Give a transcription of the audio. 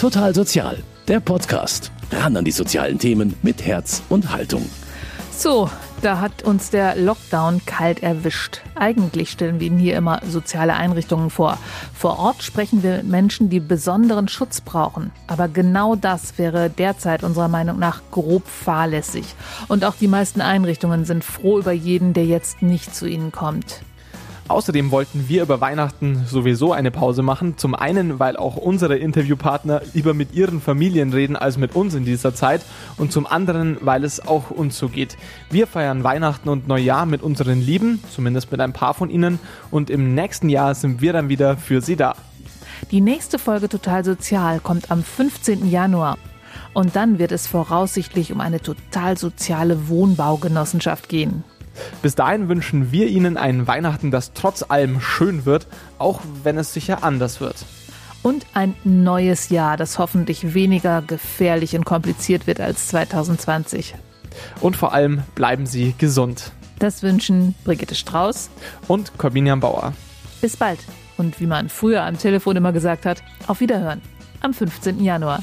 Total Sozial, der Podcast. Ran an die sozialen Themen mit Herz und Haltung. So, da hat uns der Lockdown kalt erwischt. Eigentlich stellen wir Ihnen hier immer soziale Einrichtungen vor. Vor Ort sprechen wir mit Menschen, die besonderen Schutz brauchen. Aber genau das wäre derzeit unserer Meinung nach grob fahrlässig. Und auch die meisten Einrichtungen sind froh über jeden, der jetzt nicht zu ihnen kommt. Außerdem wollten wir über Weihnachten sowieso eine Pause machen. Zum einen, weil auch unsere Interviewpartner lieber mit ihren Familien reden als mit uns in dieser Zeit. Und zum anderen, weil es auch uns so geht. Wir feiern Weihnachten und Neujahr mit unseren Lieben, zumindest mit ein paar von ihnen. Und im nächsten Jahr sind wir dann wieder für sie da. Die nächste Folge Total Sozial kommt am 15. Januar. Und dann wird es voraussichtlich um eine total soziale Wohnbaugenossenschaft gehen. Bis dahin wünschen wir Ihnen ein Weihnachten, das trotz allem schön wird, auch wenn es sicher anders wird. Und ein neues Jahr, das hoffentlich weniger gefährlich und kompliziert wird als 2020. Und vor allem bleiben Sie gesund. Das wünschen Brigitte Strauß und Corbinian Bauer. Bis bald. Und wie man früher am Telefon immer gesagt hat, auf Wiederhören am 15. Januar.